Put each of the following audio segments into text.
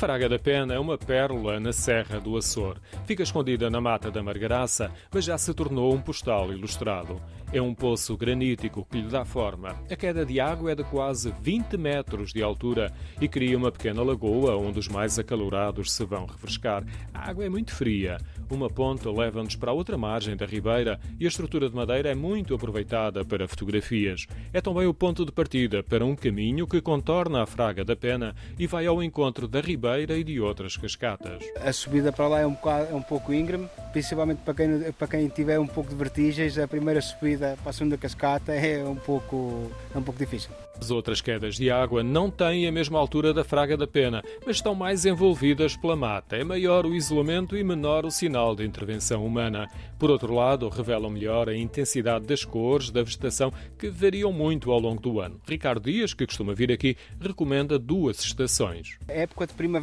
Fraga da Pena é uma pérola na Serra do Açor. Fica escondida na mata da Margaraça, mas já se tornou um postal ilustrado. É um poço granítico que lhe dá forma. A queda de água é de quase 20 metros de altura e cria uma pequena lagoa onde os mais acalorados se vão refrescar. A água é muito fria. Uma ponta leva-nos para a outra margem da ribeira e a estrutura de madeira é muito aproveitada para fotografias. É também o ponto de partida para um caminho que contorna a Fraga da Pena e vai ao encontro da ribeira e de outras cascatas. A subida para lá é um, bocado, é um pouco íngreme, principalmente para quem, para quem tiver um pouco de vertigens. A primeira subida subida para a segunda cascata é um pouco, é um pouco difícil. As outras quedas de água não têm a mesma altura da Fraga da Pena, mas estão mais envolvidas pela mata. É maior o isolamento e menor o sinal de intervenção humana. Por outro lado, revelam melhor a intensidade das cores da vegetação, que variam muito ao longo do ano. Ricardo Dias, que costuma vir aqui, recomenda duas estações. A época de primavera,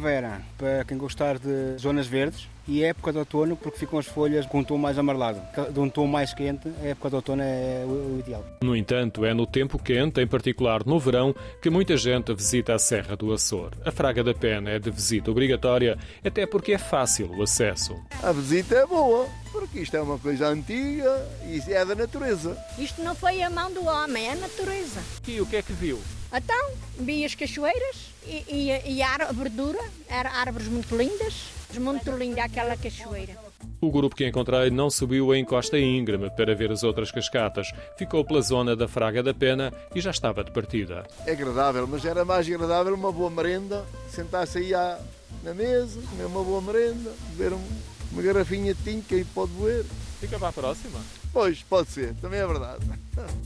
para quem gostar de zonas verdes, e a época de outono porque ficam as folhas com um tom mais amarelado. De um tom mais quente, a época de outono é o ideal. No entanto, é no tempo quente, em particular no verão, que muita gente visita a Serra do Açor. A Fraga da Pena é de visita obrigatória, até porque é fácil o acesso. A visita é boa, porque isto é uma coisa antiga e é da natureza. Isto não foi a mão do homem, é a natureza. E o que é que viu? Então, vi as cachoeiras e, e, e a verdura, eram árvores muito lindas, muito linda aquela cachoeira. O grupo que encontrei não subiu a encosta íngreme para ver as outras cascatas. Ficou pela zona da Fraga da Pena e já estava de partida. É agradável, mas era mais agradável uma boa merenda, sentar-se aí à, na mesa, comer uma boa merenda, beber um, uma garrafinha de tinta que aí pode beber. Fica para a próxima? Pois, pode ser, também é verdade.